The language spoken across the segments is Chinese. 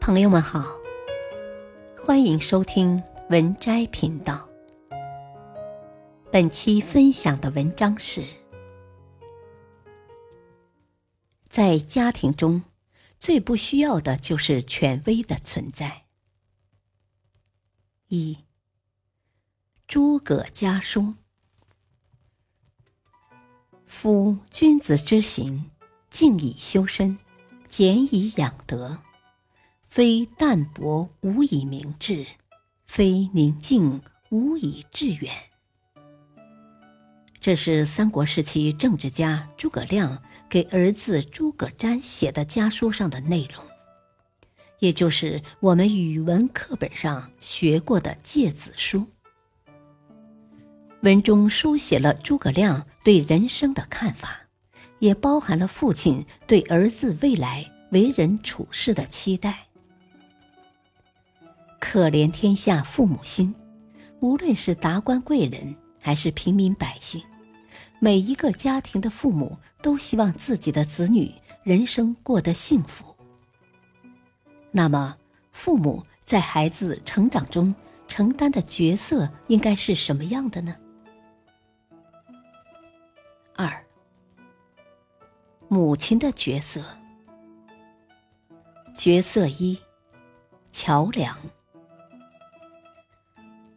朋友们好，欢迎收听文摘频道。本期分享的文章是：在家庭中，最不需要的就是权威的存在。一，诸葛家书：夫君子之行，静以修身，俭以养德。非淡泊无以明志，非宁静无以致远。这是三国时期政治家诸葛亮给儿子诸葛瞻写的家书上的内容，也就是我们语文课本上学过的《诫子书》。文中书写了诸葛亮对人生的看法，也包含了父亲对儿子未来为人处事的期待。可怜天下父母心，无论是达官贵人还是平民百姓，每一个家庭的父母都希望自己的子女人生过得幸福。那么，父母在孩子成长中承担的角色应该是什么样的呢？二，母亲的角色。角色一，桥梁。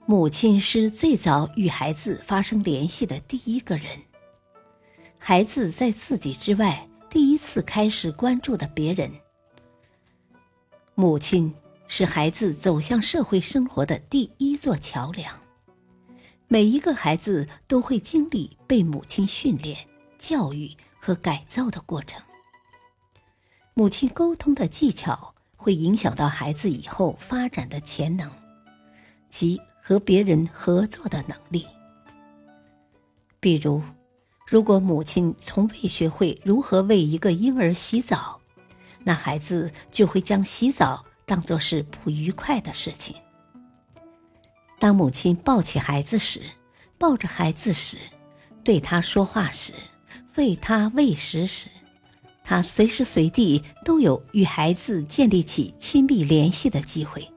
母亲是最早与孩子发生联系的第一个人，孩子在自己之外第一次开始关注的别人。母亲是孩子走向社会生活的第一座桥梁，每一个孩子都会经历被母亲训练、教育和改造的过程。母亲沟通的技巧会影响到孩子以后发展的潜能，及。和别人合作的能力，比如，如果母亲从未学会如何为一个婴儿洗澡，那孩子就会将洗澡当作是不愉快的事情。当母亲抱起孩子时，抱着孩子时，对他说话时，喂他喂食时，他随时随地都有与孩子建立起亲密联系的机会。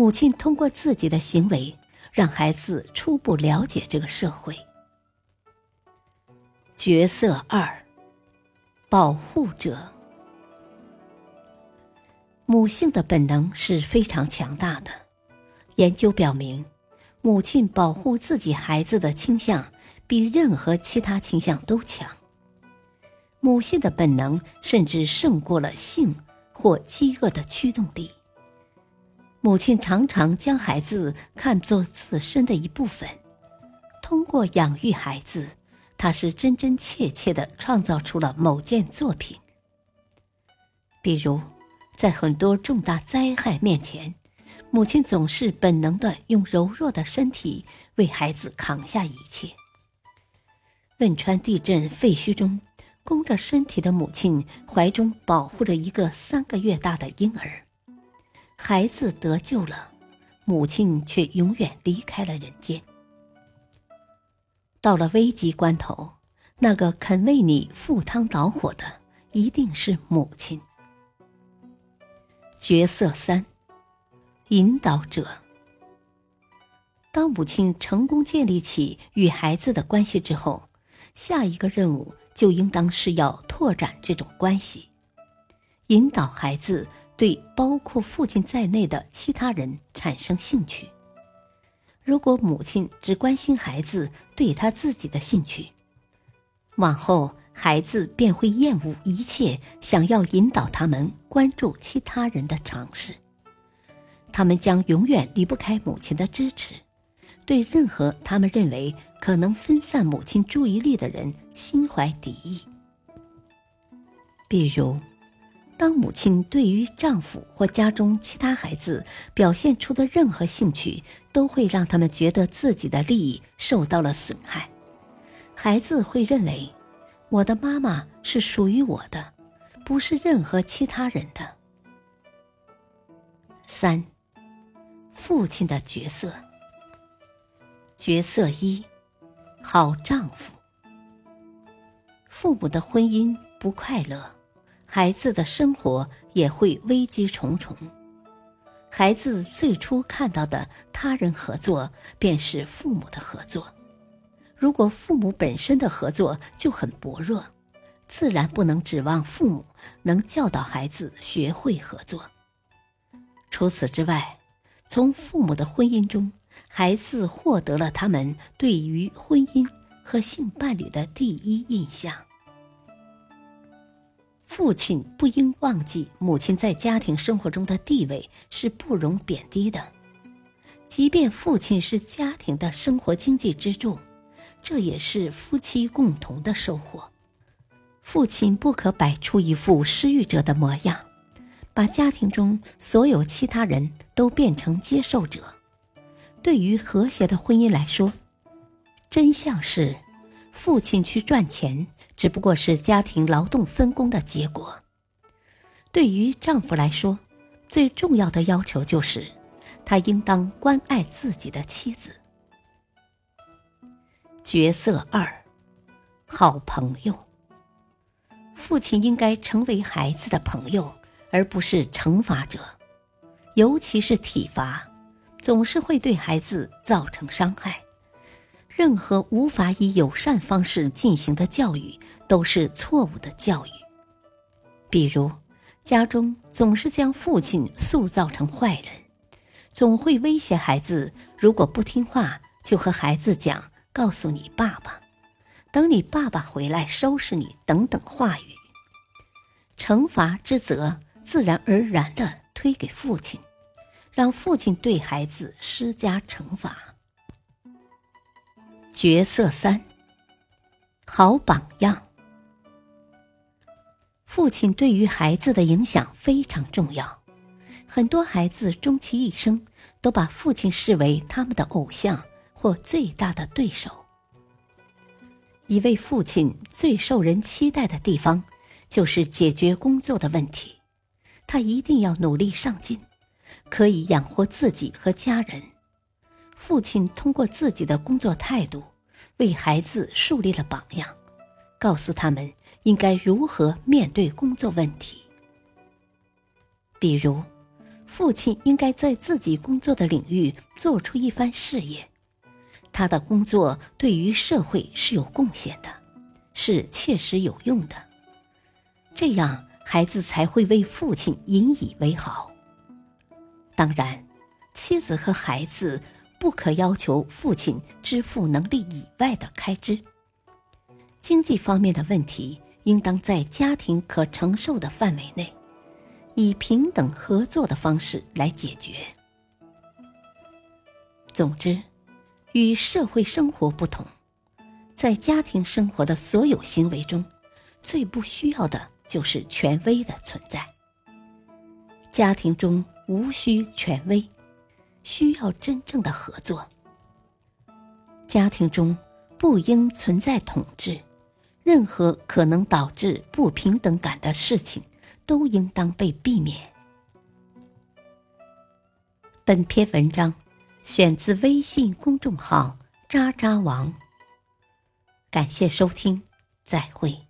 母亲通过自己的行为，让孩子初步了解这个社会。角色二：保护者。母性的本能是非常强大的。研究表明，母亲保护自己孩子的倾向比任何其他倾向都强。母性的本能甚至胜过了性或饥饿的驱动力。母亲常常将孩子看作自身的一部分，通过养育孩子，她是真真切切的创造出了某件作品。比如，在很多重大灾害面前，母亲总是本能的用柔弱的身体为孩子扛下一切。汶川地震废墟中，弓着身体的母亲怀中保护着一个三个月大的婴儿。孩子得救了，母亲却永远离开了人间。到了危急关头，那个肯为你赴汤蹈火的，一定是母亲。角色三：引导者。当母亲成功建立起与孩子的关系之后，下一个任务就应当是要拓展这种关系，引导孩子。对包括父亲在内的其他人产生兴趣。如果母亲只关心孩子对他自己的兴趣，往后孩子便会厌恶一切想要引导他们关注其他人的尝试。他们将永远离不开母亲的支持，对任何他们认为可能分散母亲注意力的人心怀敌意。比如。当母亲对于丈夫或家中其他孩子表现出的任何兴趣，都会让他们觉得自己的利益受到了损害。孩子会认为，我的妈妈是属于我的，不是任何其他人的。三，父亲的角色。角色一，好丈夫。父母的婚姻不快乐。孩子的生活也会危机重重。孩子最初看到的他人合作，便是父母的合作。如果父母本身的合作就很薄弱，自然不能指望父母能教导孩子学会合作。除此之外，从父母的婚姻中，孩子获得了他们对于婚姻和性伴侣的第一印象。父亲不应忘记，母亲在家庭生活中的地位是不容贬低的。即便父亲是家庭的生活经济支柱，这也是夫妻共同的收获。父亲不可摆出一副失欲者的模样，把家庭中所有其他人都变成接受者。对于和谐的婚姻来说，真相是，父亲去赚钱。只不过是家庭劳动分工的结果。对于丈夫来说，最重要的要求就是，他应当关爱自己的妻子。角色二，好朋友。父亲应该成为孩子的朋友，而不是惩罚者，尤其是体罚，总是会对孩子造成伤害。任何无法以友善方式进行的教育都是错误的教育。比如，家中总是将父亲塑造成坏人，总会威胁孩子，如果不听话，就和孩子讲“告诉你爸爸，等你爸爸回来收拾你”等等话语。惩罚之责自然而然的推给父亲，让父亲对孩子施加惩罚。角色三，好榜样。父亲对于孩子的影响非常重要，很多孩子终其一生都把父亲视为他们的偶像或最大的对手。一位父亲最受人期待的地方，就是解决工作的问题，他一定要努力上进，可以养活自己和家人。父亲通过自己的工作态度，为孩子树立了榜样，告诉他们应该如何面对工作问题。比如，父亲应该在自己工作的领域做出一番事业，他的工作对于社会是有贡献的，是切实有用的，这样孩子才会为父亲引以为豪。当然，妻子和孩子。不可要求父亲支付能力以外的开支。经济方面的问题，应当在家庭可承受的范围内，以平等合作的方式来解决。总之，与社会生活不同，在家庭生活的所有行为中，最不需要的就是权威的存在。家庭中无需权威。需要真正的合作。家庭中不应存在统治，任何可能导致不平等感的事情都应当被避免。本篇文章选自微信公众号“渣渣王”。感谢收听，再会。